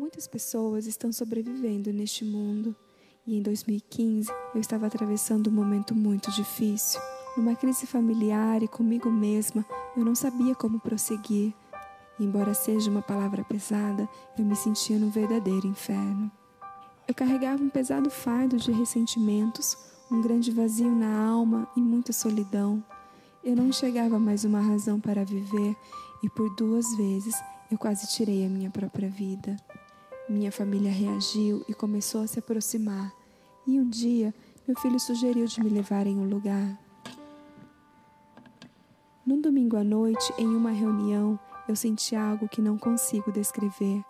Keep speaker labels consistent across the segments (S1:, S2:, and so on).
S1: Muitas pessoas estão sobrevivendo neste mundo e em 2015 eu estava atravessando um momento muito difícil. Numa crise familiar e comigo mesma, eu não sabia como prosseguir. Embora seja uma palavra pesada, eu me sentia num verdadeiro inferno. Eu carregava um pesado fardo de ressentimentos, um grande vazio na alma e muita solidão. Eu não enxergava mais uma razão para viver e por duas vezes eu quase tirei a minha própria vida. Minha família reagiu e começou a se aproximar. E um dia, meu filho sugeriu de me levar em um lugar. Num domingo à noite, em uma reunião, eu senti algo que não consigo descrever.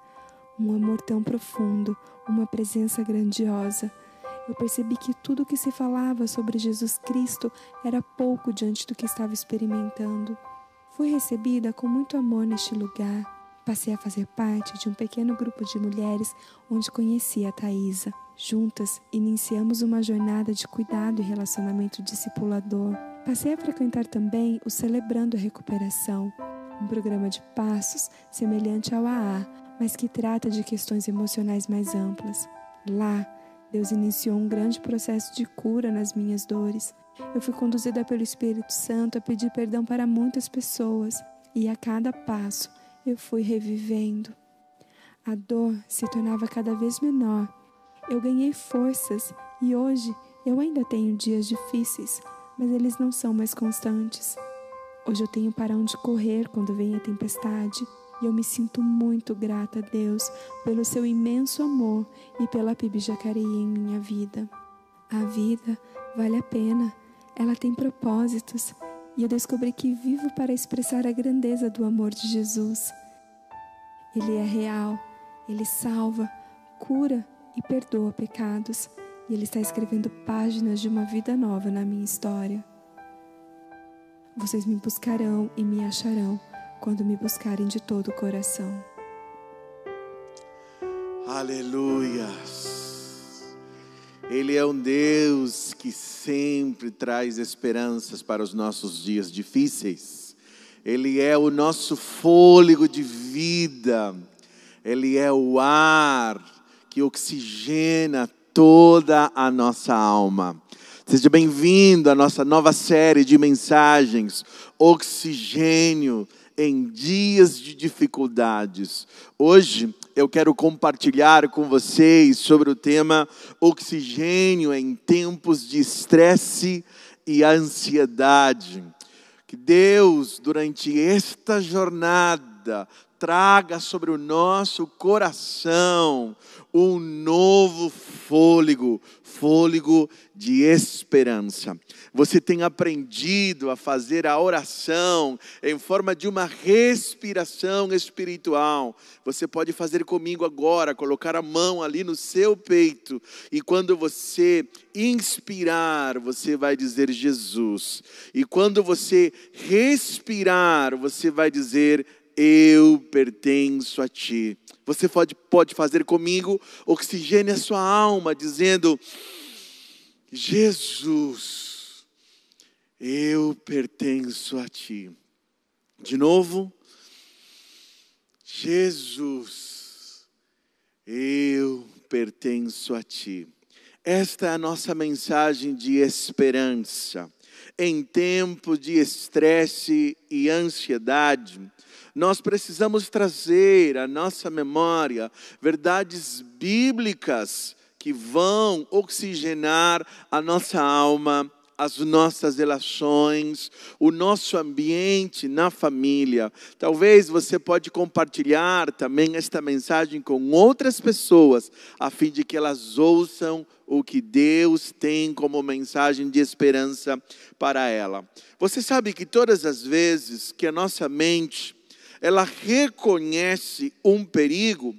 S1: Um amor tão profundo, uma presença grandiosa. Eu percebi que tudo que se falava sobre Jesus Cristo era pouco diante do que estava experimentando. Fui recebida com muito amor neste lugar. Passei a fazer parte de um pequeno grupo de mulheres onde conheci a Thaisa. Juntas, iniciamos uma jornada de cuidado e relacionamento discipulador. Passei a frequentar também o Celebrando a Recuperação, um programa de passos semelhante ao AA, mas que trata de questões emocionais mais amplas. Lá, Deus iniciou um grande processo de cura nas minhas dores. Eu fui conduzida pelo Espírito Santo a pedir perdão para muitas pessoas, e a cada passo eu fui revivendo. A dor se tornava cada vez menor. Eu ganhei forças e hoje eu ainda tenho dias difíceis, mas eles não são mais constantes. Hoje eu tenho para onde correr quando vem a tempestade e eu me sinto muito grata a Deus pelo seu imenso amor e pela PIB Jacareí em minha vida. A vida vale a pena, ela tem propósitos e eu descobri que vivo para expressar a grandeza do amor de Jesus. Ele é real, ele salva, cura e perdoa pecados, e ele está escrevendo páginas de uma vida nova na minha história. Vocês me buscarão e me acharão quando me buscarem de todo o coração.
S2: Aleluia. Ele é um Deus que sempre traz esperanças para os nossos dias difíceis. Ele é o nosso fôlego de vida. Ele é o ar que oxigena toda a nossa alma. Seja bem-vindo à nossa nova série de mensagens, Oxigênio em dias de dificuldades. Hoje eu quero compartilhar com vocês sobre o tema oxigênio em tempos de estresse e ansiedade. Que Deus, durante esta jornada, traga sobre o nosso coração um novo fôlego, fôlego de esperança. Você tem aprendido a fazer a oração em forma de uma respiração espiritual. Você pode fazer comigo agora, colocar a mão ali no seu peito e quando você inspirar, você vai dizer Jesus. E quando você respirar, você vai dizer eu pertenço a ti. Você pode, pode fazer comigo, oxigene a sua alma, dizendo: Jesus, eu pertenço a ti. De novo, Jesus, eu pertenço a ti. Esta é a nossa mensagem de esperança. Em tempo de estresse e ansiedade, nós precisamos trazer à nossa memória verdades bíblicas que vão oxigenar a nossa alma, as nossas relações, o nosso ambiente na família. Talvez você pode compartilhar também esta mensagem com outras pessoas, a fim de que elas ouçam o que Deus tem como mensagem de esperança para ela. Você sabe que todas as vezes que a nossa mente ela reconhece um perigo,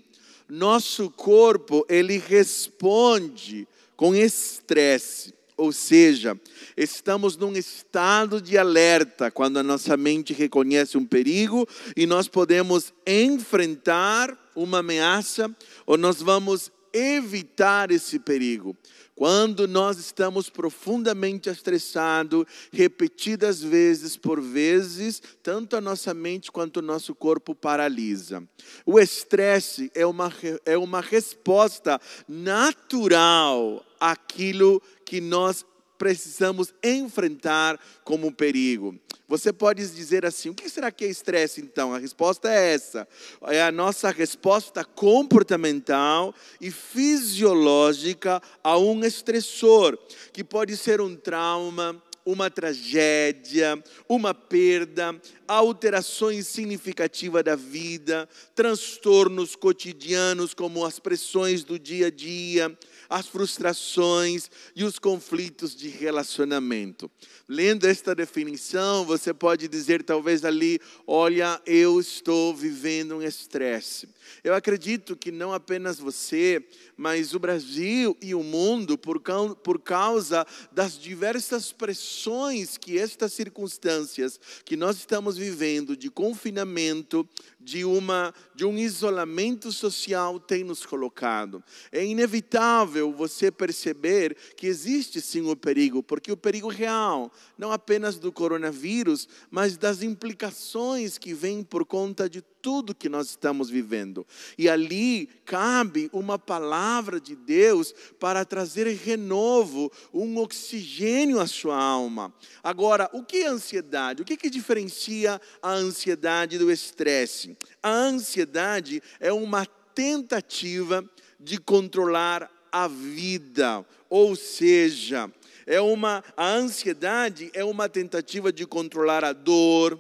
S2: nosso corpo ele responde com estresse, ou seja, estamos num estado de alerta quando a nossa mente reconhece um perigo e nós podemos enfrentar uma ameaça ou nós vamos evitar esse perigo. Quando nós estamos profundamente estressados, repetidas vezes por vezes, tanto a nossa mente quanto o nosso corpo paralisa. O estresse é uma, é uma resposta natural àquilo que nós precisamos enfrentar como perigo. Você pode dizer assim: o que será que é estresse então? A resposta é essa: é a nossa resposta comportamental e fisiológica a um estressor, que pode ser um trauma, uma tragédia, uma perda, alterações significativas da vida, transtornos cotidianos como as pressões do dia a dia, as frustrações e os conflitos de relacionamento. Lendo esta definição, você pode dizer talvez ali: olha, eu estou vivendo um estresse. Eu acredito que não apenas você, mas o Brasil e o mundo, por causa das diversas pressões que estas circunstâncias que nós estamos vivendo de confinamento, de, uma, de um isolamento social tem nos colocado. É inevitável você perceber que existe sim o perigo, porque o perigo real, não apenas do coronavírus, mas das implicações que vêm por conta de tudo que nós estamos vivendo. E ali cabe uma palavra de Deus para trazer renovo, um oxigênio à sua alma. Agora, o que é ansiedade? O que, que diferencia a ansiedade do estresse? A ansiedade é uma tentativa de controlar a vida, ou seja, é uma a ansiedade é uma tentativa de controlar a dor,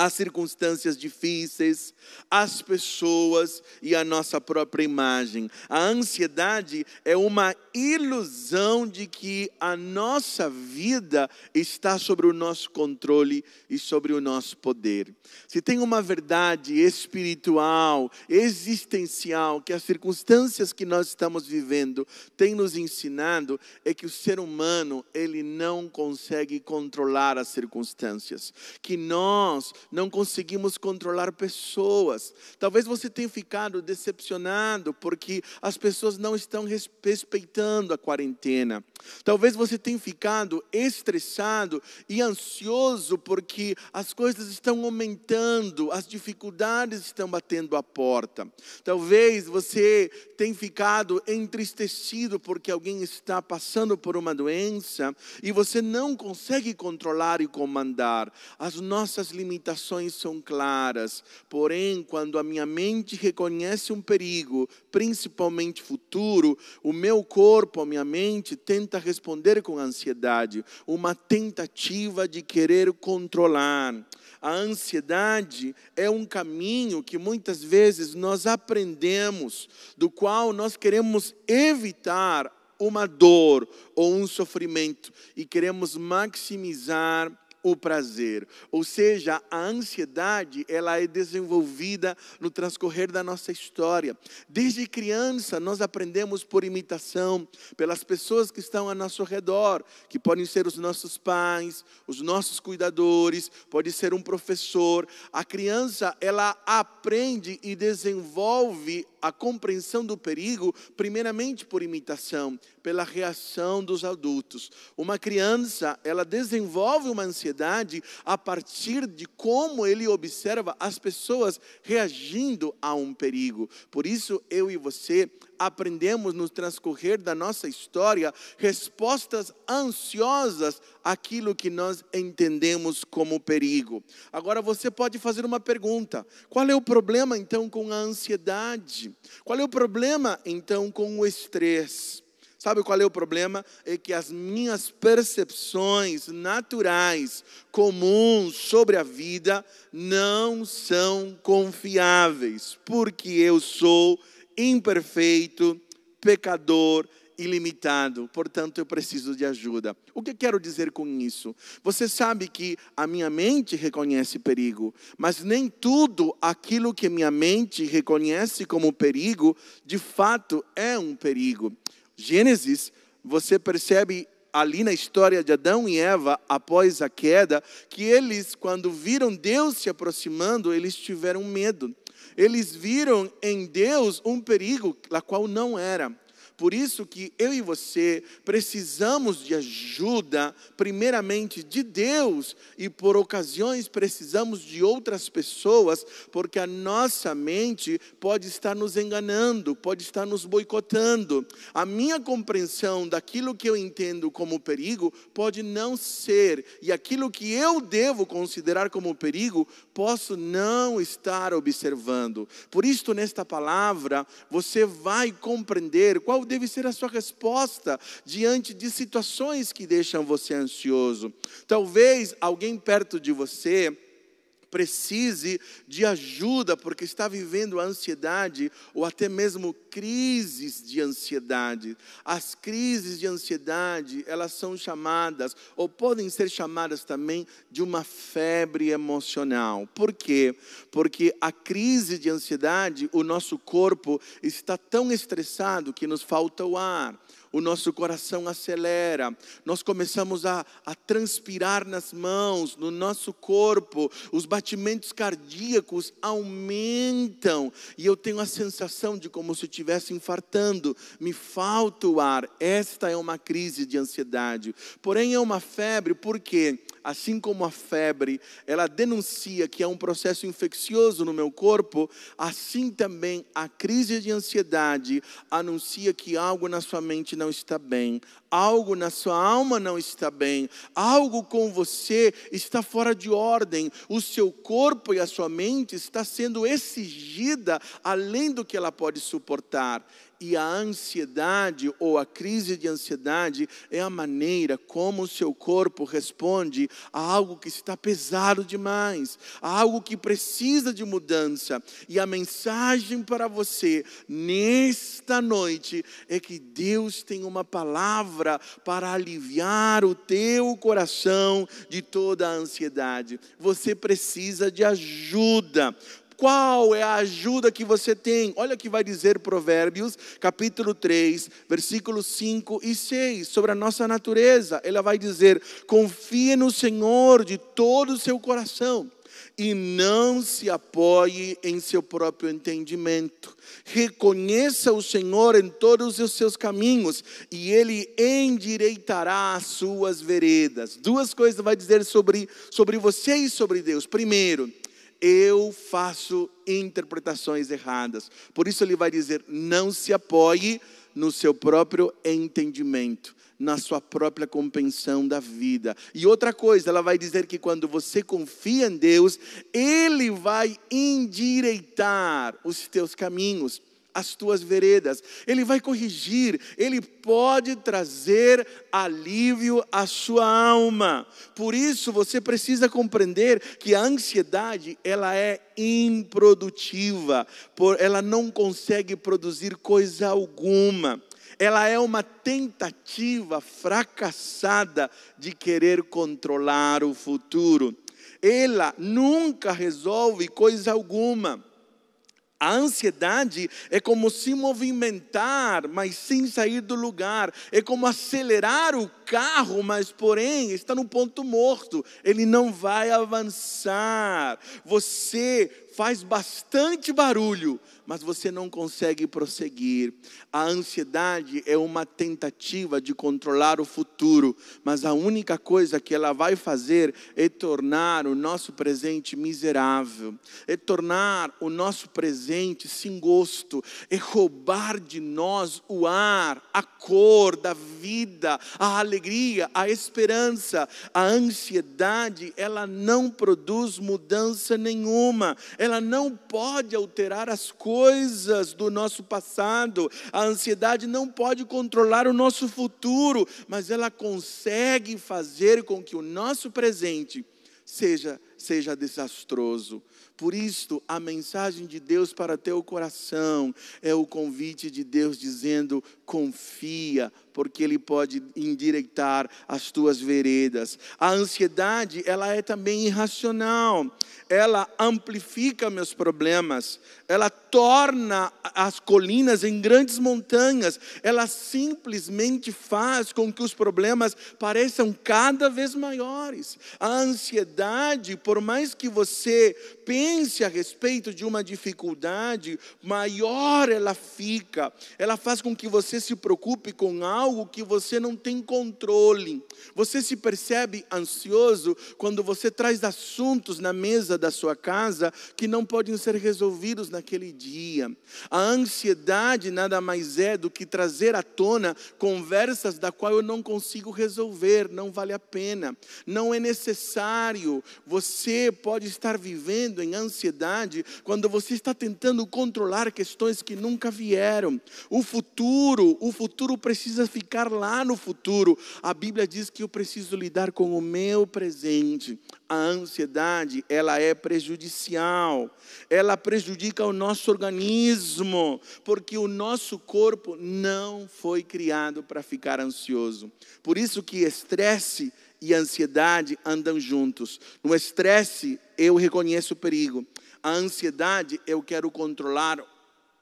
S2: as circunstâncias difíceis, as pessoas e a nossa própria imagem. A ansiedade é uma ilusão de que a nossa vida está sobre o nosso controle e sobre o nosso poder. Se tem uma verdade espiritual, existencial, que as circunstâncias que nós estamos vivendo têm nos ensinado, é que o ser humano, ele não consegue controlar as circunstâncias. Que nós não conseguimos controlar pessoas. Talvez você tenha ficado decepcionado porque as pessoas não estão respeitando a quarentena. Talvez você tenha ficado estressado e ansioso porque as coisas estão aumentando, as dificuldades estão batendo a porta. Talvez você tenha ficado entristecido porque alguém está passando por uma doença e você não consegue controlar e comandar. As nossas limitações são claras, porém, quando a minha mente reconhece um perigo, principalmente futuro, o meu corpo, a minha mente, tenta responder com ansiedade, uma tentativa de querer controlar. A ansiedade é um caminho que muitas vezes nós aprendemos, do qual nós queremos evitar uma dor ou um sofrimento e queremos maximizar o prazer. Ou seja, a ansiedade, ela é desenvolvida no transcorrer da nossa história. Desde criança, nós aprendemos por imitação, pelas pessoas que estão ao nosso redor, que podem ser os nossos pais, os nossos cuidadores, pode ser um professor. A criança, ela aprende e desenvolve a compreensão do perigo, primeiramente por imitação, pela reação dos adultos. Uma criança, ela desenvolve uma ansiedade a partir de como ele observa as pessoas reagindo a um perigo. Por isso, eu e você aprendemos no transcorrer da nossa história respostas ansiosas àquilo que nós entendemos como perigo. Agora você pode fazer uma pergunta: qual é o problema então com a ansiedade? Qual é o problema então com o estresse? Sabe qual é o problema? É que as minhas percepções naturais, comuns sobre a vida, não são confiáveis, porque eu sou imperfeito, pecador, ilimitado, portanto eu preciso de ajuda. O que quero dizer com isso? Você sabe que a minha mente reconhece perigo, mas nem tudo aquilo que minha mente reconhece como perigo, de fato é um perigo. Gênesis, você percebe ali na história de Adão e Eva, após a queda, que eles, quando viram Deus se aproximando, eles tiveram medo. Eles viram em Deus um perigo, la qual não era. Por isso que eu e você precisamos de ajuda, primeiramente de Deus, e por ocasiões precisamos de outras pessoas, porque a nossa mente pode estar nos enganando, pode estar nos boicotando. A minha compreensão daquilo que eu entendo como perigo pode não ser, e aquilo que eu devo considerar como perigo, posso não estar observando. Por isso, nesta palavra, você vai compreender qual deve ser a sua resposta diante de situações que deixam você ansioso. Talvez alguém perto de você precise de ajuda porque está vivendo ansiedade ou até mesmo crises de ansiedade. As crises de ansiedade, elas são chamadas ou podem ser chamadas também de uma febre emocional. Por quê? Porque a crise de ansiedade, o nosso corpo está tão estressado que nos falta o ar o nosso coração acelera, nós começamos a, a transpirar nas mãos, no nosso corpo, os batimentos cardíacos aumentam, e eu tenho a sensação de como se estivesse infartando, me falta o ar. Esta é uma crise de ansiedade, porém é uma febre, por quê? Assim como a febre, ela denuncia que é um processo infeccioso no meu corpo, assim também a crise de ansiedade anuncia que algo na sua mente não está bem, algo na sua alma não está bem, algo com você está fora de ordem, o seu corpo e a sua mente está sendo exigida além do que ela pode suportar. E a ansiedade ou a crise de ansiedade é a maneira como o seu corpo responde a algo que está pesado demais, a algo que precisa de mudança. E a mensagem para você nesta noite é que Deus tem uma palavra para aliviar o teu coração de toda a ansiedade. Você precisa de ajuda. Qual é a ajuda que você tem? Olha o que vai dizer Provérbios, capítulo 3, versículos 5 e 6, sobre a nossa natureza. Ela vai dizer: confie no Senhor de todo o seu coração e não se apoie em seu próprio entendimento. Reconheça o Senhor em todos os seus caminhos e ele endireitará as suas veredas. Duas coisas vai dizer sobre, sobre você e sobre Deus. Primeiro, eu faço interpretações erradas. Por isso ele vai dizer: não se apoie no seu próprio entendimento, na sua própria compreensão da vida. E outra coisa, ela vai dizer que quando você confia em Deus, Ele vai endireitar os teus caminhos as tuas veredas, Ele vai corrigir, Ele pode trazer alívio à sua alma. Por isso você precisa compreender que a ansiedade ela é improdutiva, ela não consegue produzir coisa alguma. Ela é uma tentativa fracassada de querer controlar o futuro. Ela nunca resolve coisa alguma a ansiedade é como se movimentar, mas sem sair do lugar. É como acelerar o carro, mas porém está no ponto morto. Ele não vai avançar. Você faz bastante barulho, mas você não consegue prosseguir. A ansiedade é uma tentativa de controlar o futuro, mas a única coisa que ela vai fazer é tornar o nosso presente miserável, é tornar o nosso presente sem gosto, é roubar de nós o ar, a cor da vida, a alegria, a esperança. A ansiedade, ela não produz mudança nenhuma, ela não pode alterar as coisas do nosso passado. A ansiedade não pode controlar o nosso futuro, mas ela consegue fazer com que o nosso presente seja seja desastroso. Por isto, a mensagem de Deus para teu coração é o convite de Deus dizendo: confia, porque Ele pode endireitar as tuas veredas. A ansiedade, ela é também irracional. Ela amplifica meus problemas. Ela torna as colinas em grandes montanhas. Ela simplesmente faz com que os problemas pareçam cada vez maiores. A ansiedade, por mais que você pense a respeito de uma dificuldade, maior ela fica. Ela faz com que você se preocupe com algo que você não tem controle. Você se percebe ansioso quando você traz assuntos na mesa da sua casa que não podem ser resolvidos naquele dia. A ansiedade nada mais é do que trazer à tona conversas da qual eu não consigo resolver, não vale a pena. Não é necessário. Você pode estar vivendo em ansiedade quando você está tentando controlar questões que nunca vieram. O futuro, o futuro precisa ficar lá no futuro. A Bíblia diz que eu preciso lidar com o meu presente. A ansiedade, ela é prejudicial. Ela prejudica o nosso organismo, porque o nosso corpo não foi criado para ficar ansioso. Por isso que estresse e ansiedade andam juntos. No estresse, eu reconheço o perigo. A ansiedade, eu quero controlar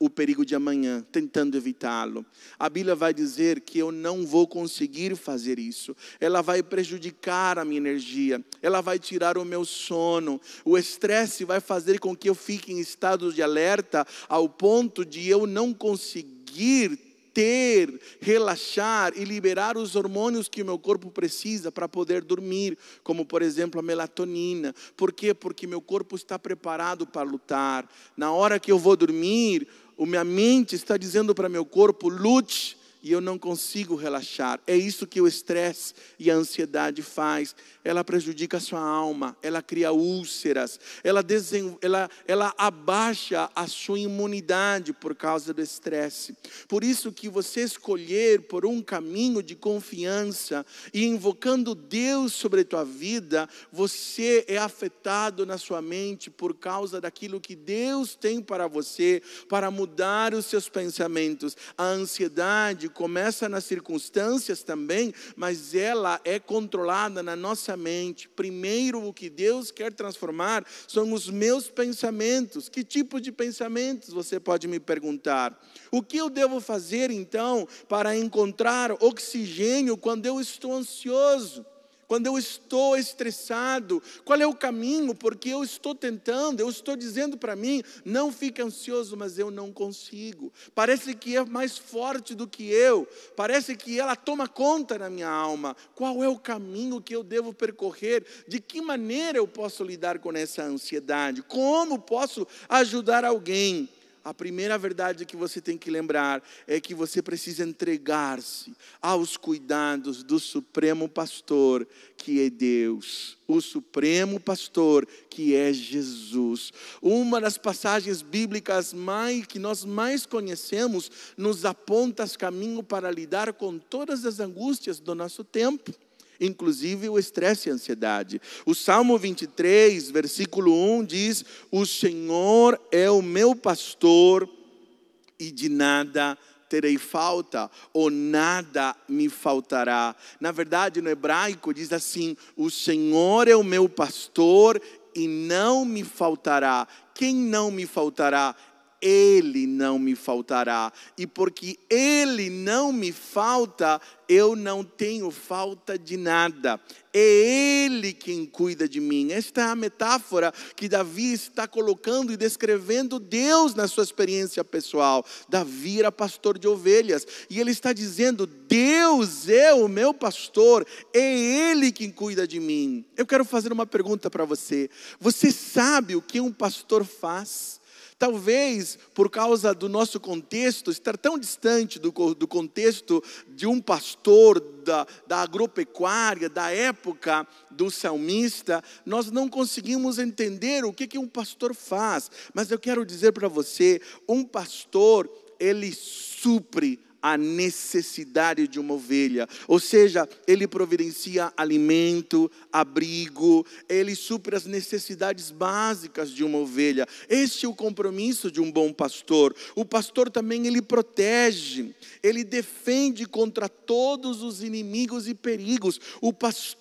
S2: o perigo de amanhã, tentando evitá-lo. A Bíblia vai dizer que eu não vou conseguir fazer isso. Ela vai prejudicar a minha energia, ela vai tirar o meu sono. O estresse vai fazer com que eu fique em estado de alerta ao ponto de eu não conseguir ter, relaxar e liberar os hormônios que o meu corpo precisa para poder dormir, como por exemplo a melatonina. Por quê? Porque meu corpo está preparado para lutar. Na hora que eu vou dormir, a minha mente está dizendo para meu corpo: lute, e eu não consigo relaxar. É isso que o estresse e a ansiedade faz ela prejudica a sua alma, ela cria úlceras, ela, desen... ela, ela abaixa a sua imunidade por causa do estresse. Por isso que você escolher por um caminho de confiança e invocando Deus sobre a tua vida, você é afetado na sua mente por causa daquilo que Deus tem para você, para mudar os seus pensamentos. A ansiedade começa nas circunstâncias também, mas ela é controlada na nossa mente. Primeiro, o que Deus quer transformar são os meus pensamentos. Que tipo de pensamentos você pode me perguntar? O que eu devo fazer então para encontrar oxigênio quando eu estou ansioso? Quando eu estou estressado, qual é o caminho? Porque eu estou tentando, eu estou dizendo para mim, não fique ansioso, mas eu não consigo. Parece que é mais forte do que eu, parece que ela toma conta na minha alma. Qual é o caminho que eu devo percorrer? De que maneira eu posso lidar com essa ansiedade? Como posso ajudar alguém? A primeira verdade que você tem que lembrar é que você precisa entregar-se aos cuidados do Supremo Pastor, que é Deus, o Supremo Pastor, que é Jesus. Uma das passagens bíblicas mais que nós mais conhecemos nos aponta caminho para lidar com todas as angústias do nosso tempo inclusive o estresse e a ansiedade. O Salmo 23, versículo 1 diz: O Senhor é o meu pastor e de nada terei falta, ou nada me faltará. Na verdade, no hebraico diz assim: O Senhor é o meu pastor e não me faltará. Quem não me faltará? Ele não me faltará. E porque Ele não me falta, eu não tenho falta de nada. É Ele quem cuida de mim. Esta é a metáfora que Davi está colocando e descrevendo Deus na sua experiência pessoal. Davi era pastor de ovelhas e ele está dizendo: Deus é o meu pastor, é Ele quem cuida de mim. Eu quero fazer uma pergunta para você: Você sabe o que um pastor faz? Talvez por causa do nosso contexto, estar tão distante do, do contexto de um pastor da, da agropecuária, da época do salmista, nós não conseguimos entender o que, que um pastor faz. Mas eu quero dizer para você: um pastor, ele supre a necessidade de uma ovelha, ou seja, ele providencia alimento, abrigo, ele supre as necessidades básicas de uma ovelha. Este é o compromisso de um bom pastor. O pastor também ele protege, ele defende contra todos os inimigos e perigos. O pastor,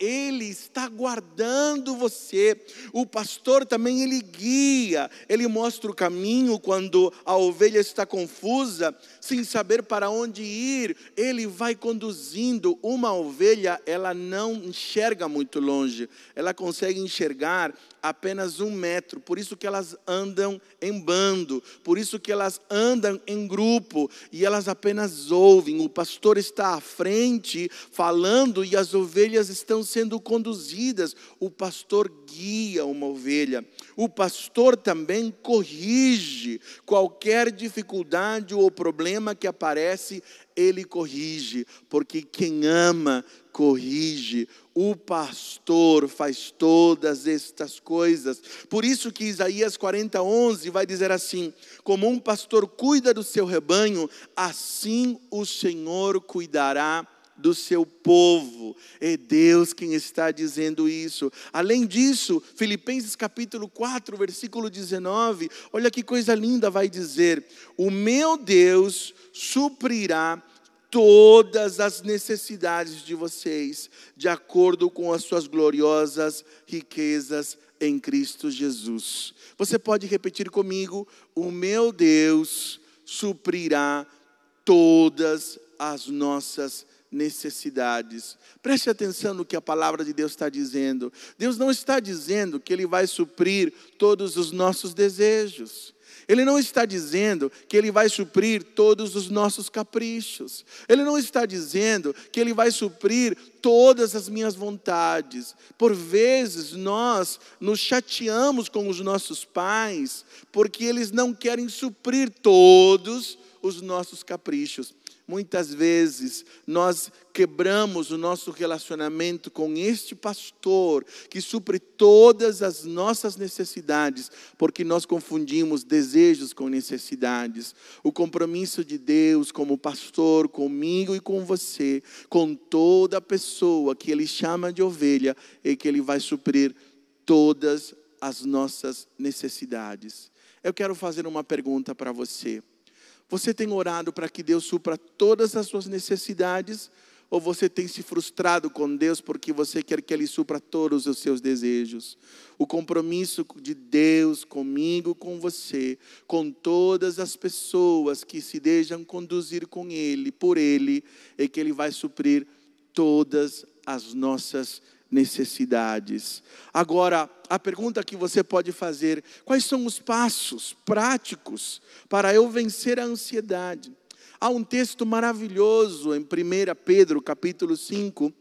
S2: ele está guardando você. O pastor também ele guia, ele mostra o caminho quando a ovelha está confusa, sem saber para onde ir, ele vai conduzindo. Uma ovelha, ela não enxerga muito longe, ela consegue enxergar apenas um metro. Por isso que elas andam em bando, por isso que elas andam em grupo e elas apenas ouvem. O pastor está à frente falando e as ovelhas estão sendo conduzidas. O pastor guia uma ovelha. O pastor também corrige qualquer dificuldade ou problema que aparece, ele corrige, porque quem ama corrige. O pastor faz todas estas coisas. Por isso que Isaías 40, 11 vai dizer assim: Como um pastor cuida do seu rebanho, assim o Senhor cuidará do seu povo. É Deus quem está dizendo isso. Além disso, Filipenses capítulo 4, versículo 19, olha que coisa linda vai dizer: O meu Deus suprirá todas as necessidades de vocês, de acordo com as suas gloriosas riquezas em Cristo Jesus. Você pode repetir comigo: O meu Deus suprirá todas as nossas necessidades. Preste atenção no que a palavra de Deus está dizendo. Deus não está dizendo que Ele vai suprir todos os nossos desejos. Ele não está dizendo que Ele vai suprir todos os nossos caprichos. Ele não está dizendo que Ele vai suprir todas as minhas vontades. Por vezes nós nos chateamos com os nossos pais porque eles não querem suprir todos os nossos caprichos. Muitas vezes nós quebramos o nosso relacionamento com este pastor que supre todas as nossas necessidades, porque nós confundimos desejos com necessidades. O compromisso de Deus como pastor comigo e com você, com toda pessoa que ele chama de ovelha, é que ele vai suprir todas as nossas necessidades. Eu quero fazer uma pergunta para você. Você tem orado para que Deus supra todas as suas necessidades? Ou você tem se frustrado com Deus porque você quer que Ele supra todos os seus desejos? O compromisso de Deus comigo, com você, com todas as pessoas que se deixam conduzir com Ele, por Ele, é que Ele vai suprir todas as nossas necessidades. Agora, a pergunta que você pode fazer: quais são os passos práticos para eu vencer a ansiedade? Há um texto maravilhoso em 1 Pedro, capítulo 5,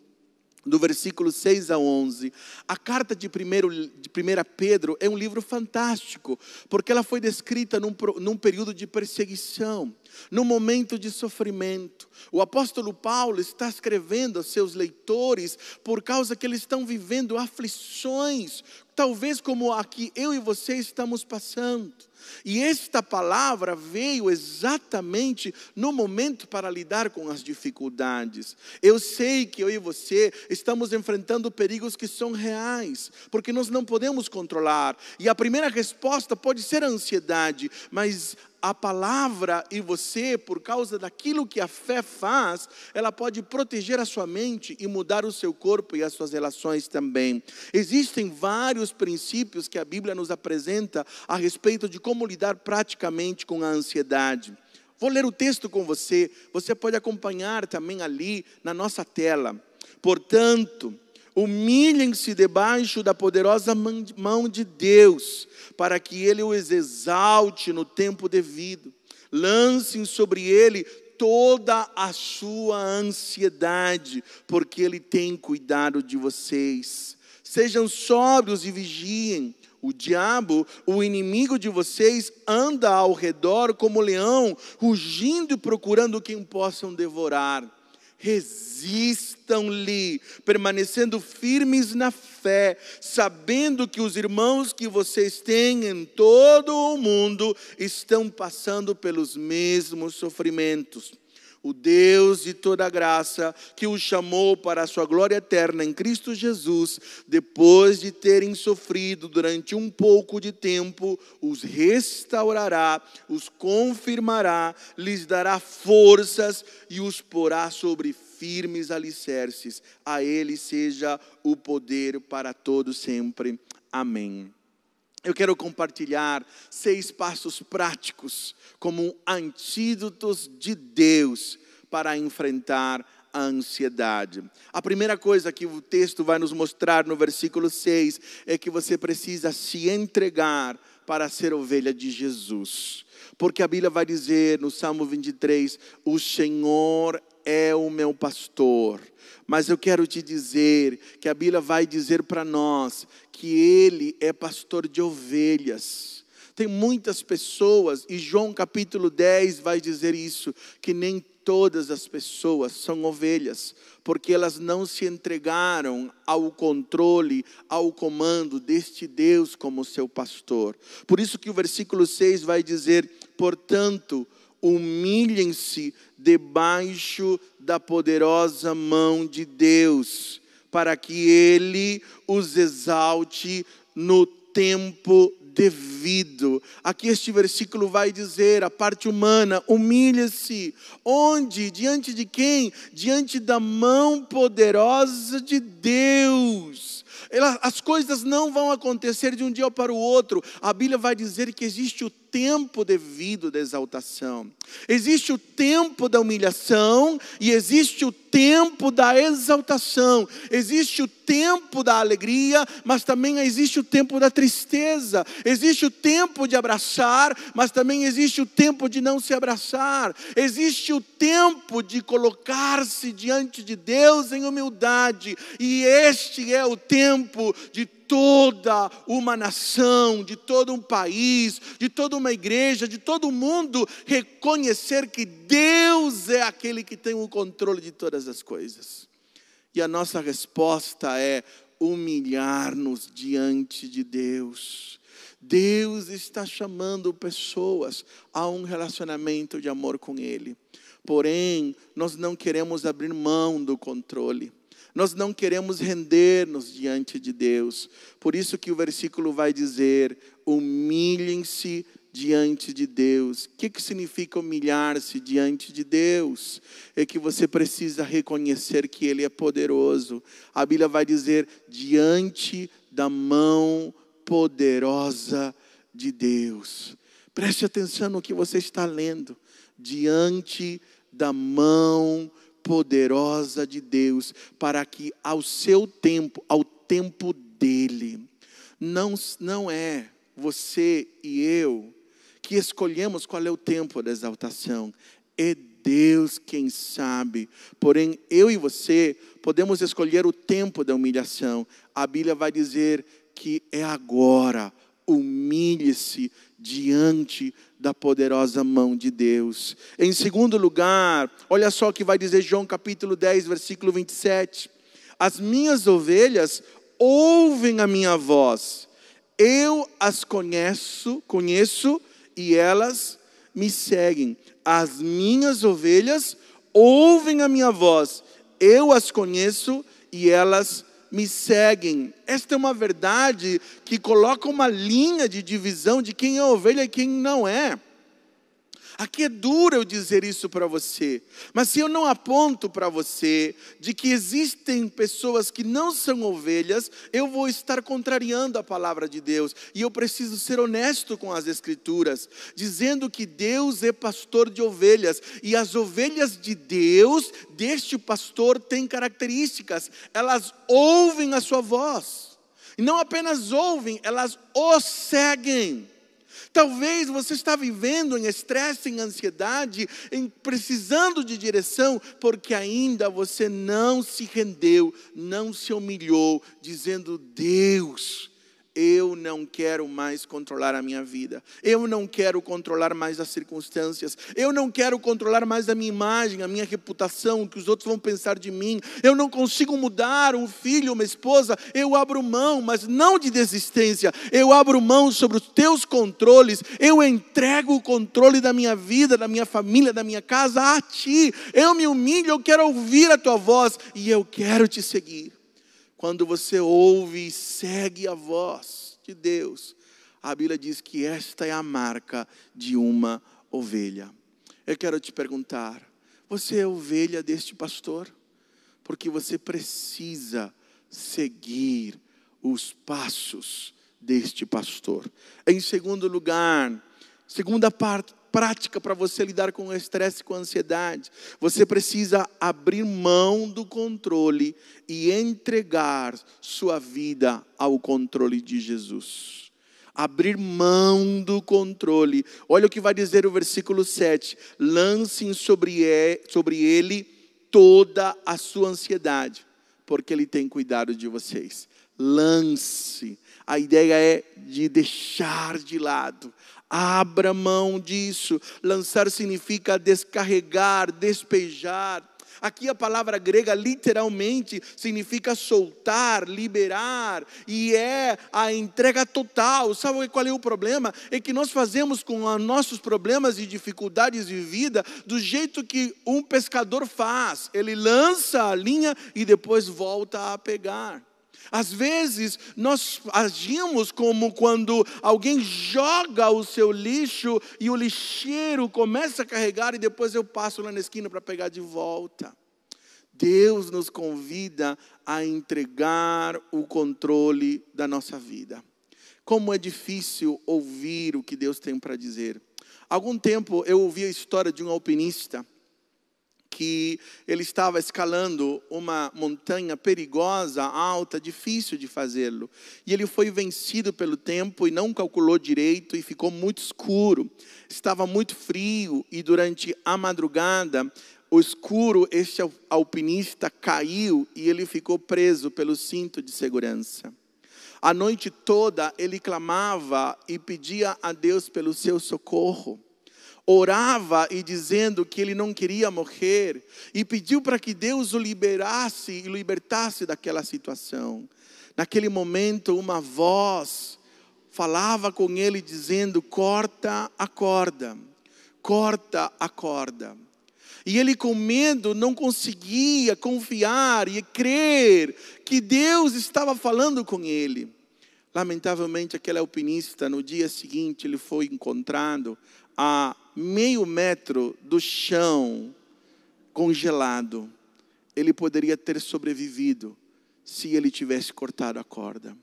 S2: do versículo 6 a 11. A carta de 1 de primeira Pedro é um livro fantástico, porque ela foi descrita num, num período de perseguição, num momento de sofrimento. O apóstolo Paulo está escrevendo aos seus leitores por causa que eles estão vivendo aflições, talvez como a que eu e você estamos passando. E esta palavra veio exatamente no momento para lidar com as dificuldades. Eu sei que eu e você estamos enfrentando perigos que são reais, porque nós não podemos controlar. E a primeira resposta pode ser a ansiedade, mas a palavra e você, por causa daquilo que a fé faz, ela pode proteger a sua mente e mudar o seu corpo e as suas relações também. Existem vários princípios que a Bíblia nos apresenta a respeito de como lidar praticamente com a ansiedade. Vou ler o texto com você, você pode acompanhar também ali na nossa tela. Portanto, humilhem-se debaixo da poderosa mão de Deus, para que Ele os exalte no tempo devido. Lancem sobre Ele toda a sua ansiedade, porque Ele tem cuidado de vocês. Sejam sóbrios e vigiem. O diabo, o inimigo de vocês, anda ao redor como leão, rugindo e procurando quem possam devorar. Resistam-lhe, permanecendo firmes na fé, sabendo que os irmãos que vocês têm em todo o mundo estão passando pelos mesmos sofrimentos o Deus de toda graça, que os chamou para a sua glória eterna em Cristo Jesus, depois de terem sofrido durante um pouco de tempo, os restaurará, os confirmará, lhes dará forças e os porá sobre firmes alicerces. A Ele seja o poder para todo sempre. Amém. Eu quero compartilhar seis passos práticos como antídotos de Deus para enfrentar a ansiedade. A primeira coisa que o texto vai nos mostrar no versículo 6 é que você precisa se entregar para ser ovelha de Jesus. Porque a Bíblia vai dizer no Salmo 23: O Senhor é o meu pastor. Mas eu quero te dizer que a Bíblia vai dizer para nós que Ele é pastor de ovelhas. Tem muitas pessoas, e João capítulo 10 vai dizer isso, que nem todas as pessoas são ovelhas, porque elas não se entregaram ao controle, ao comando deste Deus como seu pastor. Por isso que o versículo 6 vai dizer: portanto, humilhem-se debaixo da poderosa mão de Deus, para que Ele os exalte no tempo devido. Aqui este versículo vai dizer, a parte humana, humilha-se. Onde? Diante de quem? Diante da mão poderosa de Deus. As coisas não vão acontecer de um dia para o outro. A Bíblia vai dizer que existe o tempo devido da exaltação. Existe o tempo da humilhação e existe o tempo da exaltação. Existe o tempo da alegria, mas também existe o tempo da tristeza. Existe o tempo de abraçar, mas também existe o tempo de não se abraçar. Existe o tempo de colocar-se diante de Deus em humildade, e este é o tempo de toda uma nação, de todo um país, de toda uma igreja, de todo mundo reconhecer que Deus é aquele que tem o controle de todas as coisas. E a nossa resposta é humilhar-nos diante de Deus. Deus está chamando pessoas a um relacionamento de amor com Ele. Porém, nós não queremos abrir mão do controle. Nós não queremos render-nos diante de Deus. Por isso que o versículo vai dizer: humilhem-se diante de Deus. O que, que significa humilhar-se diante de Deus? É que você precisa reconhecer que Ele é poderoso. A Bíblia vai dizer: diante da mão poderosa de Deus. Preste atenção no que você está lendo. Diante da mão poderosa poderosa de Deus, para que ao seu tempo, ao tempo dele, não, não é você e eu que escolhemos qual é o tempo da exaltação, é Deus quem sabe. Porém, eu e você podemos escolher o tempo da humilhação. A Bíblia vai dizer que é agora. Humilhe-se diante da poderosa mão de Deus. Em segundo lugar, olha só o que vai dizer João capítulo 10, versículo 27. As minhas ovelhas ouvem a minha voz. Eu as conheço, conheço e elas me seguem. As minhas ovelhas ouvem a minha voz. Eu as conheço e elas me seguem. Esta é uma verdade que coloca uma linha de divisão de quem é ovelha e quem não é. Aqui é duro eu dizer isso para você, mas se eu não aponto para você de que existem pessoas que não são ovelhas, eu vou estar contrariando a palavra de Deus, e eu preciso ser honesto com as Escrituras, dizendo que Deus é pastor de ovelhas, e as ovelhas de Deus, deste pastor, têm características, elas ouvem a sua voz, e não apenas ouvem, elas o seguem. Talvez você está vivendo em estresse, em ansiedade, em precisando de direção, porque ainda você não se rendeu, não se humilhou, dizendo: Deus, eu não quero mais controlar a minha vida. Eu não quero controlar mais as circunstâncias. Eu não quero controlar mais a minha imagem, a minha reputação, o que os outros vão pensar de mim. Eu não consigo mudar um filho, uma esposa. Eu abro mão, mas não de desistência. Eu abro mão sobre os teus controles. Eu entrego o controle da minha vida, da minha família, da minha casa a ti. Eu me humilho, eu quero ouvir a tua voz e eu quero te seguir. Quando você ouve e segue a voz de Deus, a Bíblia diz que esta é a marca de uma ovelha. Eu quero te perguntar: você é ovelha deste pastor? Porque você precisa seguir os passos deste pastor. Em segundo lugar, segunda parte, prática para você lidar com o estresse e com a ansiedade. Você precisa abrir mão do controle e entregar sua vida ao controle de Jesus. Abrir mão do controle. Olha o que vai dizer o versículo 7. Lancem sobre ele toda a sua ansiedade, porque ele tem cuidado de vocês. Lance. A ideia é de deixar de lado Abra mão disso. Lançar significa descarregar, despejar. Aqui a palavra grega literalmente significa soltar, liberar, e é a entrega total. Sabe qual é o problema? É que nós fazemos com os nossos problemas e dificuldades de vida do jeito que um pescador faz: ele lança a linha e depois volta a pegar. Às vezes nós agimos como quando alguém joga o seu lixo e o lixeiro começa a carregar e depois eu passo lá na esquina para pegar de volta. Deus nos convida a entregar o controle da nossa vida. Como é difícil ouvir o que Deus tem para dizer. Algum tempo eu ouvi a história de um alpinista que ele estava escalando uma montanha perigosa, alta, difícil de fazê-lo. E ele foi vencido pelo tempo e não calculou direito e ficou muito escuro. Estava muito frio e durante a madrugada, o escuro, este alpinista caiu e ele ficou preso pelo cinto de segurança. A noite toda ele clamava e pedia a Deus pelo seu socorro orava e dizendo que ele não queria morrer e pediu para que Deus o liberasse e libertasse daquela situação. Naquele momento, uma voz falava com ele dizendo: corta a corda, corta a corda. E ele, com medo, não conseguia confiar e crer que Deus estava falando com ele. Lamentavelmente, aquele alpinista, no dia seguinte, ele foi encontrado a meio metro do chão congelado, ele poderia ter sobrevivido se ele tivesse cortado a corda.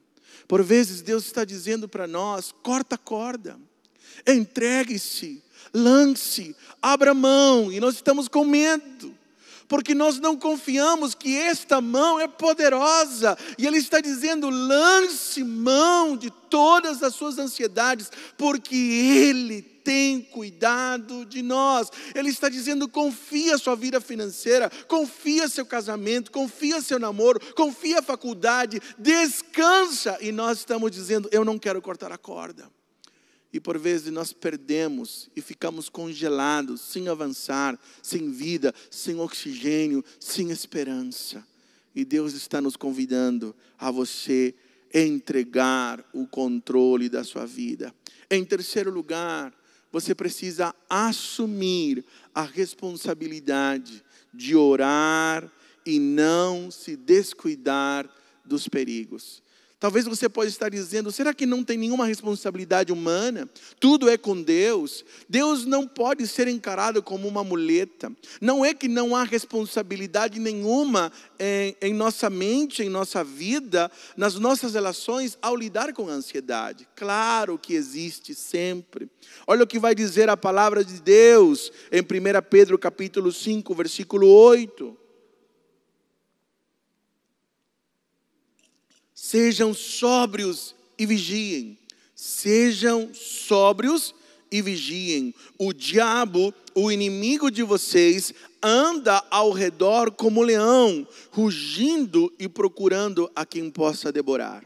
S2: Por vezes Deus está dizendo para nós: corta a corda, entregue-se, lance, abra mão, e nós estamos com medo porque nós não confiamos que esta mão é poderosa. E Ele está dizendo: lance mão de todas as suas ansiedades, porque Ele tem cuidado de nós. Ele está dizendo: confia sua vida financeira, confia seu casamento, confia seu namoro, confia a faculdade, descansa. E nós estamos dizendo: eu não quero cortar a corda. E por vezes nós perdemos e ficamos congelados, sem avançar, sem vida, sem oxigênio, sem esperança. E Deus está nos convidando a você entregar o controle da sua vida. Em terceiro lugar, você precisa assumir a responsabilidade de orar e não se descuidar dos perigos. Talvez você possa estar dizendo: será que não tem nenhuma responsabilidade humana? Tudo é com Deus. Deus não pode ser encarado como uma muleta. Não é que não há responsabilidade nenhuma em, em nossa mente, em nossa vida, nas nossas relações ao lidar com a ansiedade. Claro que existe sempre. Olha o que vai dizer a palavra de Deus em 1 Pedro capítulo 5, versículo 8. Sejam sóbrios e vigiem. Sejam sóbrios e vigiem. O diabo, o inimigo de vocês, anda ao redor como leão, rugindo e procurando a quem possa devorar.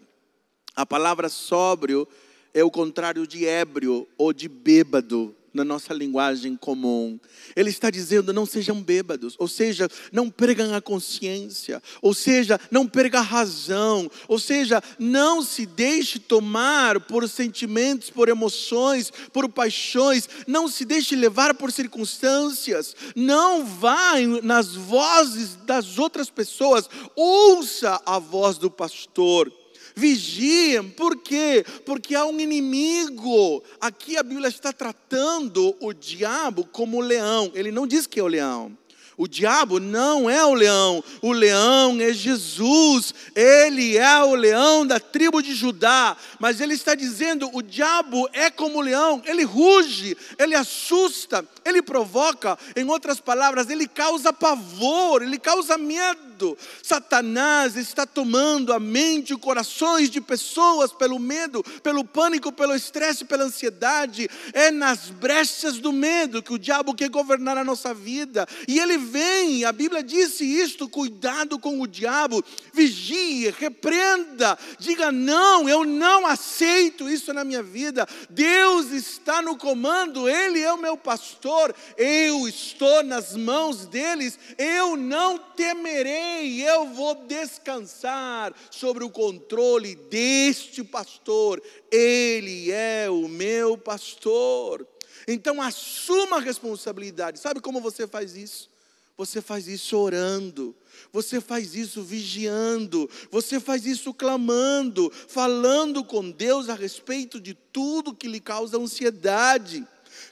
S2: A palavra sóbrio é o contrário de ébrio ou de bêbado na nossa linguagem comum. Ele está dizendo: não sejam bêbados, ou seja, não percam a consciência, ou seja, não percam a razão, ou seja, não se deixe tomar por sentimentos, por emoções, por paixões, não se deixe levar por circunstâncias, não vá nas vozes das outras pessoas, ouça a voz do pastor Vigiem, por quê? Porque há um inimigo. Aqui a Bíblia está tratando o diabo como leão. Ele não diz que é o leão. O diabo não é o leão, o leão é Jesus, ele é o leão da tribo de Judá, mas ele está dizendo: o diabo é como o leão, ele ruge, ele assusta, ele provoca, em outras palavras, ele causa pavor, ele causa medo. Satanás está tomando a mente e corações de pessoas pelo medo, pelo pânico, pelo estresse, pela ansiedade. É nas brechas do medo que o diabo quer governar a nossa vida, e ele vem, a Bíblia disse isto: cuidado com o diabo, vigie, repreenda, diga não, eu não aceito isso na minha vida. Deus está no comando, Ele é o meu pastor, eu estou nas mãos deles, eu não temerei, eu vou descansar sobre o controle deste pastor, Ele é o meu pastor. Então assuma a responsabilidade. Sabe como você faz isso? Você faz isso orando, você faz isso vigiando, você faz isso clamando, falando com Deus a respeito de tudo que lhe causa ansiedade.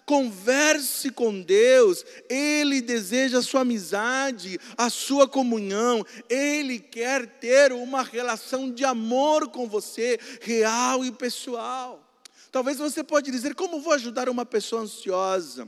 S2: Converse com Deus, Ele deseja a sua amizade, a sua comunhão, Ele quer ter uma relação de amor com você, real e pessoal. Talvez você pode dizer: como vou ajudar uma pessoa ansiosa?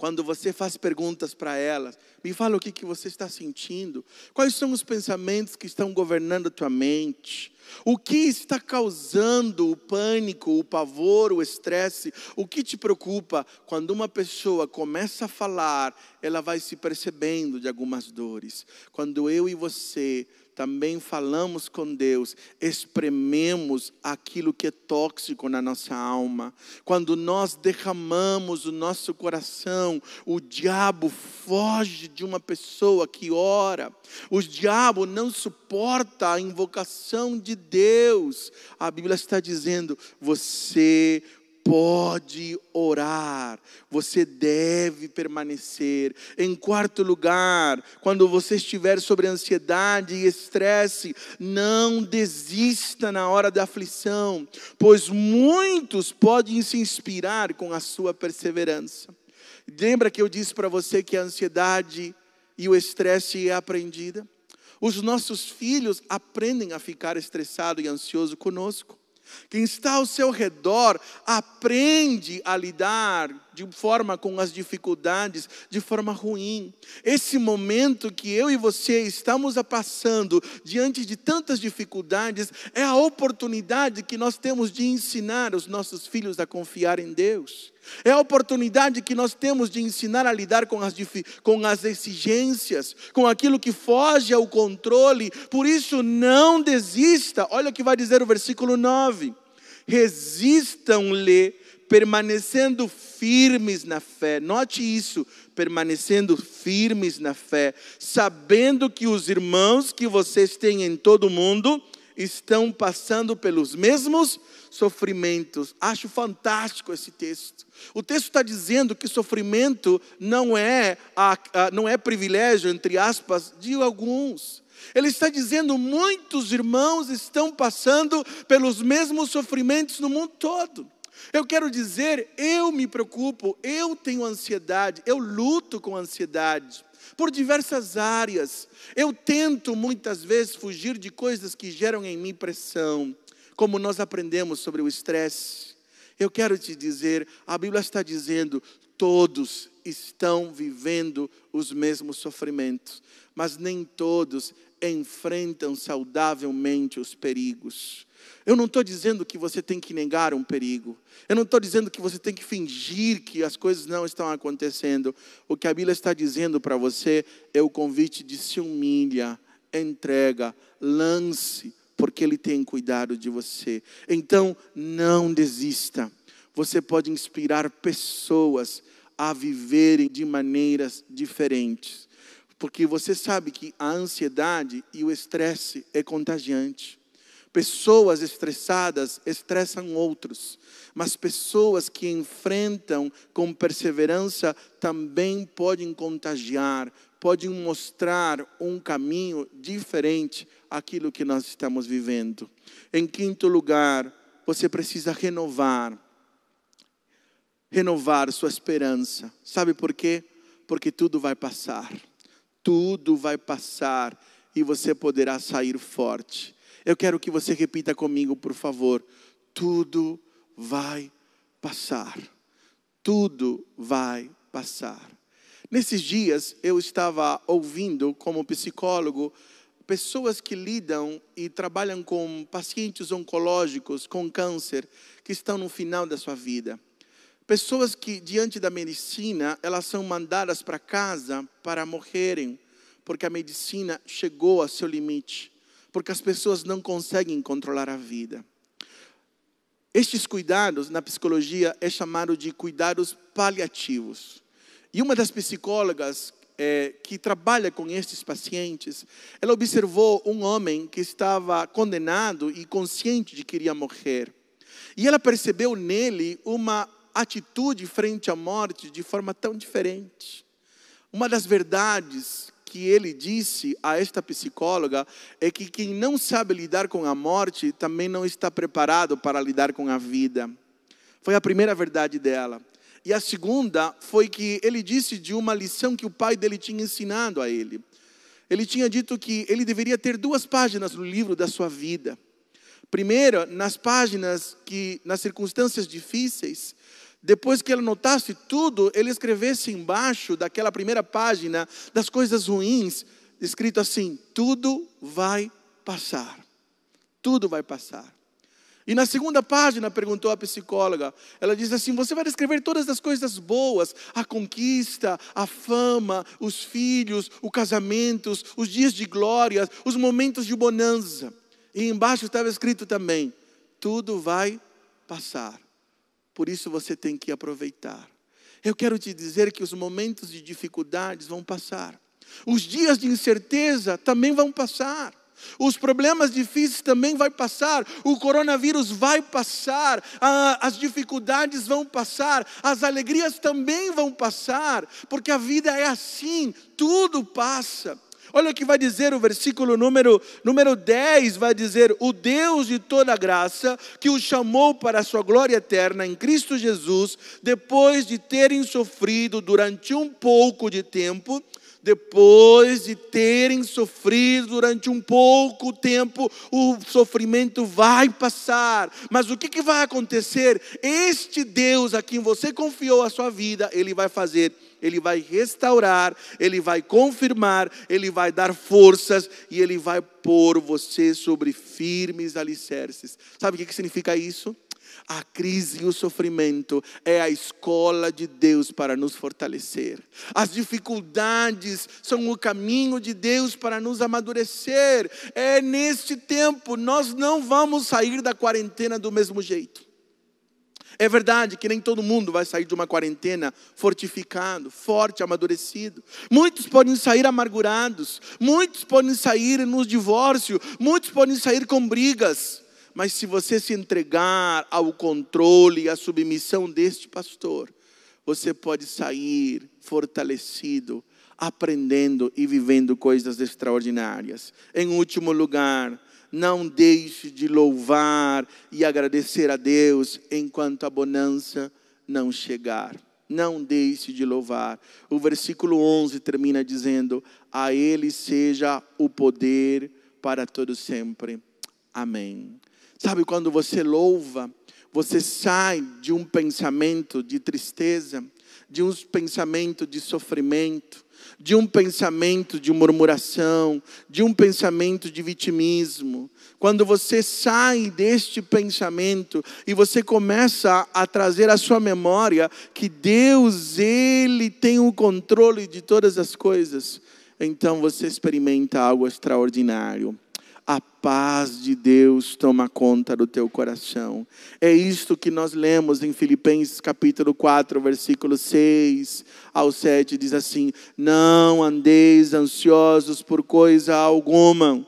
S2: Quando você faz perguntas para elas, me fala o que, que você está sentindo, quais são os pensamentos que estão governando a tua mente, o que está causando o pânico, o pavor, o estresse, o que te preocupa. Quando uma pessoa começa a falar, ela vai se percebendo de algumas dores. Quando eu e você também falamos com Deus, esprememos aquilo que é tóxico na nossa alma. Quando nós derramamos o nosso coração, o diabo foge de uma pessoa que ora. O diabo não suporta a invocação de Deus. A Bíblia está dizendo: você pode você deve permanecer. Em quarto lugar, quando você estiver sobre ansiedade e estresse, não desista na hora da aflição, pois muitos podem se inspirar com a sua perseverança. Lembra que eu disse para você que a ansiedade e o estresse é aprendida? Os nossos filhos aprendem a ficar estressado e ansioso conosco. Quem está ao seu redor aprende a lidar de forma com as dificuldades, de forma ruim. Esse momento que eu e você estamos passando diante de tantas dificuldades é a oportunidade que nós temos de ensinar os nossos filhos a confiar em Deus. É a oportunidade que nós temos de ensinar a lidar com as, com as exigências, com aquilo que foge ao controle. Por isso, não desista. Olha o que vai dizer o versículo 9: resistam-lhe, permanecendo firmes na fé. Note isso, permanecendo firmes na fé, sabendo que os irmãos que vocês têm em todo o mundo estão passando pelos mesmos sofrimentos. Acho fantástico esse texto. O texto está dizendo que sofrimento não é, a, a, não é privilégio, entre aspas, de alguns. Ele está dizendo muitos irmãos estão passando pelos mesmos sofrimentos no mundo todo. Eu quero dizer, eu me preocupo, eu tenho ansiedade, eu luto com ansiedade por diversas áreas. Eu tento muitas vezes fugir de coisas que geram em mim pressão, como nós aprendemos sobre o estresse. Eu quero te dizer, a Bíblia está dizendo, todos estão vivendo os mesmos sofrimentos, mas nem todos enfrentam saudavelmente os perigos. Eu não estou dizendo que você tem que negar um perigo. Eu não estou dizendo que você tem que fingir que as coisas não estão acontecendo. O que a Bíblia está dizendo para você é o convite de se humilha, entrega, lance, porque Ele tem cuidado de você. Então, não desista. Você pode inspirar pessoas a viverem de maneiras diferentes. Porque você sabe que a ansiedade e o estresse é contagiante. Pessoas estressadas estressam outros, mas pessoas que enfrentam com perseverança também podem contagiar, podem mostrar um caminho diferente àquilo que nós estamos vivendo. Em quinto lugar, você precisa renovar renovar sua esperança. Sabe por quê? porque tudo vai passar. Tudo vai passar e você poderá sair forte. Eu quero que você repita comigo, por favor. Tudo vai passar. Tudo vai passar. Nesses dias eu estava ouvindo, como psicólogo, pessoas que lidam e trabalham com pacientes oncológicos com câncer que estão no final da sua vida. Pessoas que, diante da medicina, elas são mandadas para casa para morrerem, porque a medicina chegou a seu limite, porque as pessoas não conseguem controlar a vida. Estes cuidados, na psicologia, é chamado de cuidados paliativos. E uma das psicólogas é, que trabalha com estes pacientes, ela observou um homem que estava condenado e consciente de que iria morrer. E ela percebeu nele uma atitude frente à morte de forma tão diferente. Uma das verdades que ele disse a esta psicóloga é que quem não sabe lidar com a morte também não está preparado para lidar com a vida. Foi a primeira verdade dela. E a segunda foi que ele disse de uma lição que o pai dele tinha ensinado a ele. Ele tinha dito que ele deveria ter duas páginas no livro da sua vida. Primeiro, nas páginas que, nas circunstâncias difíceis, depois que ele notasse tudo, ele escrevesse embaixo daquela primeira página das coisas ruins, escrito assim: tudo vai passar. Tudo vai passar. E na segunda página perguntou a psicóloga, ela diz assim: Você vai descrever todas as coisas boas, a conquista, a fama, os filhos, os casamentos, os dias de glória, os momentos de bonança. E embaixo estava escrito também: Tudo vai passar. Por isso você tem que aproveitar. Eu quero te dizer que os momentos de dificuldades vão passar, os dias de incerteza também vão passar. Os problemas difíceis também vai passar, o coronavírus vai passar, as dificuldades vão passar, as alegrias também vão passar, porque a vida é assim, tudo passa. Olha o que vai dizer o versículo número, número 10: vai dizer: O Deus de toda graça, que o chamou para a sua glória eterna em Cristo Jesus, depois de terem sofrido durante um pouco de tempo, depois de terem sofrido durante um pouco tempo, o sofrimento vai passar. Mas o que, que vai acontecer? Este Deus a quem você confiou a sua vida, Ele vai fazer ele vai restaurar, ele vai confirmar, ele vai dar forças e ele vai pôr você sobre firmes alicerces. Sabe o que significa isso? A crise e o sofrimento é a escola de Deus para nos fortalecer. As dificuldades são o caminho de Deus para nos amadurecer. É neste tempo nós não vamos sair da quarentena do mesmo jeito. É verdade que nem todo mundo vai sair de uma quarentena fortificado, forte, amadurecido. Muitos podem sair amargurados, muitos podem sair no divórcio, muitos podem sair com brigas. Mas se você se entregar ao controle e à submissão deste pastor, você pode sair fortalecido, aprendendo e vivendo coisas extraordinárias. Em último lugar, não deixe de louvar e agradecer a Deus enquanto a bonança não chegar. Não deixe de louvar. O versículo 11 termina dizendo: A Ele seja o poder para todo sempre. Amém. Sabe quando você louva, você sai de um pensamento de tristeza, de um pensamento de sofrimento, de um pensamento de murmuração, de um pensamento de vitimismo. Quando você sai deste pensamento e você começa a trazer à sua memória que Deus, Ele tem o controle de todas as coisas, então você experimenta algo extraordinário a paz de Deus toma conta do teu coração. É isto que nós lemos em Filipenses capítulo 4, versículo 6 ao 7, diz assim: Não andeis ansiosos por coisa alguma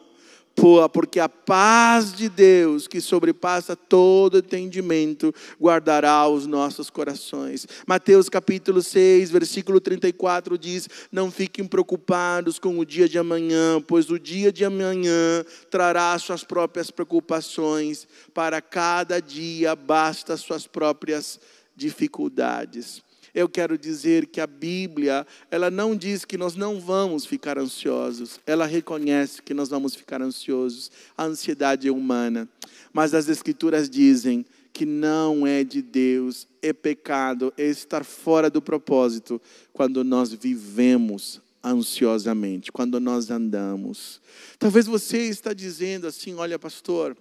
S2: porque a paz de Deus, que sobrepassa todo entendimento, guardará os nossos corações. Mateus capítulo 6, versículo 34 diz: Não fiquem preocupados com o dia de amanhã, pois o dia de amanhã trará suas próprias preocupações, para cada dia basta suas próprias dificuldades. Eu quero dizer que a Bíblia, ela não diz que nós não vamos ficar ansiosos. Ela reconhece que nós vamos ficar ansiosos. A ansiedade é humana. Mas as escrituras dizem que não é de Deus, é pecado, é estar fora do propósito quando nós vivemos ansiosamente, quando nós andamos. Talvez você está dizendo assim, olha pastor,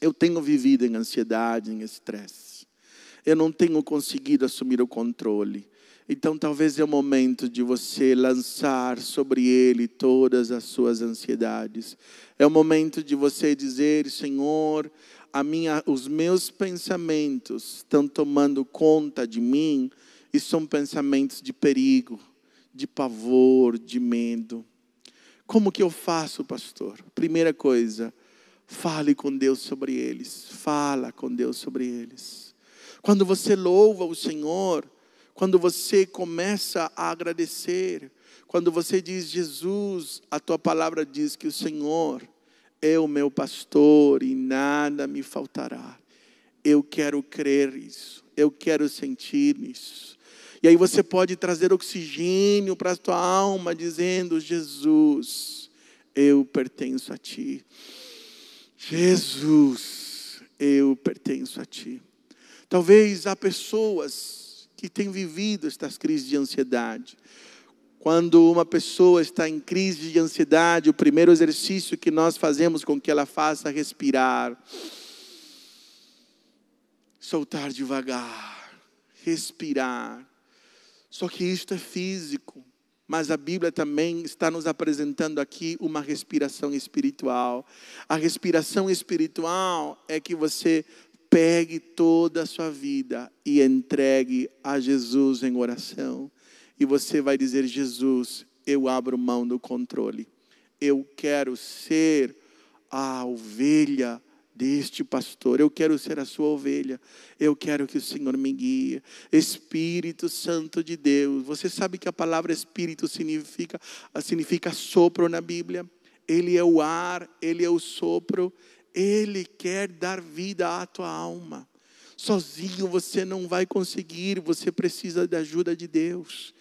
S2: eu tenho vivido em ansiedade, em estresse. Eu não tenho conseguido assumir o controle. Então, talvez é o momento de você lançar sobre ele todas as suas ansiedades. É o momento de você dizer: Senhor, a minha, os meus pensamentos estão tomando conta de mim e são pensamentos de perigo, de pavor, de medo. Como que eu faço, pastor? Primeira coisa, fale com Deus sobre eles. Fala com Deus sobre eles. Quando você louva o Senhor, quando você começa a agradecer, quando você diz, Jesus, a tua palavra diz que o Senhor é o meu pastor e nada me faltará. Eu quero crer nisso, eu quero sentir nisso. E aí você pode trazer oxigênio para a tua alma, dizendo: Jesus, eu pertenço a ti. Jesus, eu pertenço a ti. Talvez há pessoas que têm vivido estas crises de ansiedade. Quando uma pessoa está em crise de ansiedade, o primeiro exercício que nós fazemos com que ela faça é respirar. Soltar devagar, respirar. Só que isto é físico, mas a Bíblia também está nos apresentando aqui uma respiração espiritual. A respiração espiritual é que você pegue toda a sua vida e entregue a Jesus em oração e você vai dizer: Jesus, eu abro mão do controle. Eu quero ser a ovelha deste pastor. Eu quero ser a sua ovelha. Eu quero que o Senhor me guie. Espírito Santo de Deus. Você sabe que a palavra Espírito significa, significa sopro na Bíblia? Ele é o ar, ele é o sopro. Ele quer dar vida à tua alma. Sozinho você não vai conseguir, você precisa da ajuda de Deus.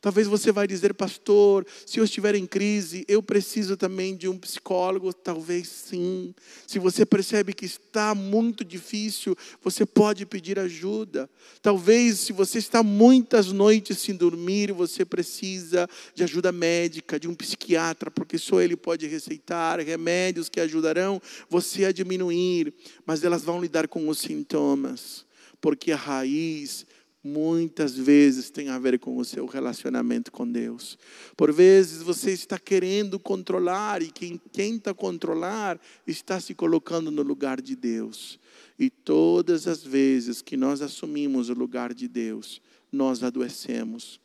S2: Talvez você vai dizer, pastor, se eu estiver em crise, eu preciso também de um psicólogo. Talvez sim. Se você percebe que está muito difícil, você pode pedir ajuda. Talvez, se você está muitas noites sem dormir, você precisa de ajuda médica, de um psiquiatra, porque só ele pode receitar remédios que ajudarão você a diminuir, mas elas vão lidar com os sintomas, porque a raiz muitas vezes tem a ver com o seu relacionamento com Deus. Por vezes você está querendo controlar e quem tenta controlar está se colocando no lugar de Deus. E todas as vezes que nós assumimos o lugar de Deus, nós adoecemos.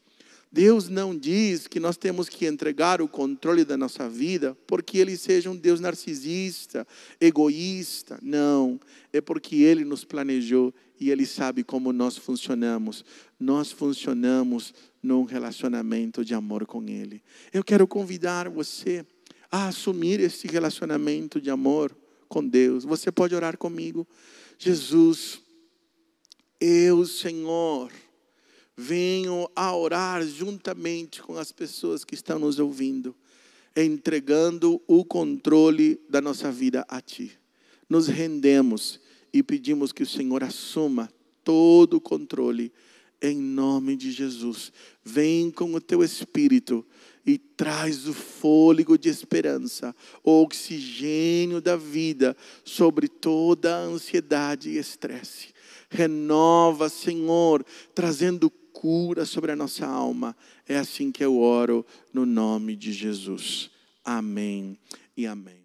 S2: Deus não diz que nós temos que entregar o controle da nossa vida porque Ele seja um Deus narcisista, egoísta. Não, é porque Ele nos planejou e Ele sabe como nós funcionamos. Nós funcionamos num relacionamento de amor com Ele. Eu quero convidar você a assumir esse relacionamento de amor com Deus. Você pode orar comigo. Jesus, eu, Senhor, venho a orar juntamente com as pessoas que estão nos ouvindo, entregando o controle da nossa vida a Ti. Nos rendemos e pedimos que o Senhor assuma todo o controle, em nome de Jesus. Vem com o Teu Espírito e traz o fôlego de esperança, o oxigênio da vida sobre toda a ansiedade e estresse. Renova, Senhor, trazendo cura sobre a nossa alma. É assim que eu oro no nome de Jesus. Amém e amém.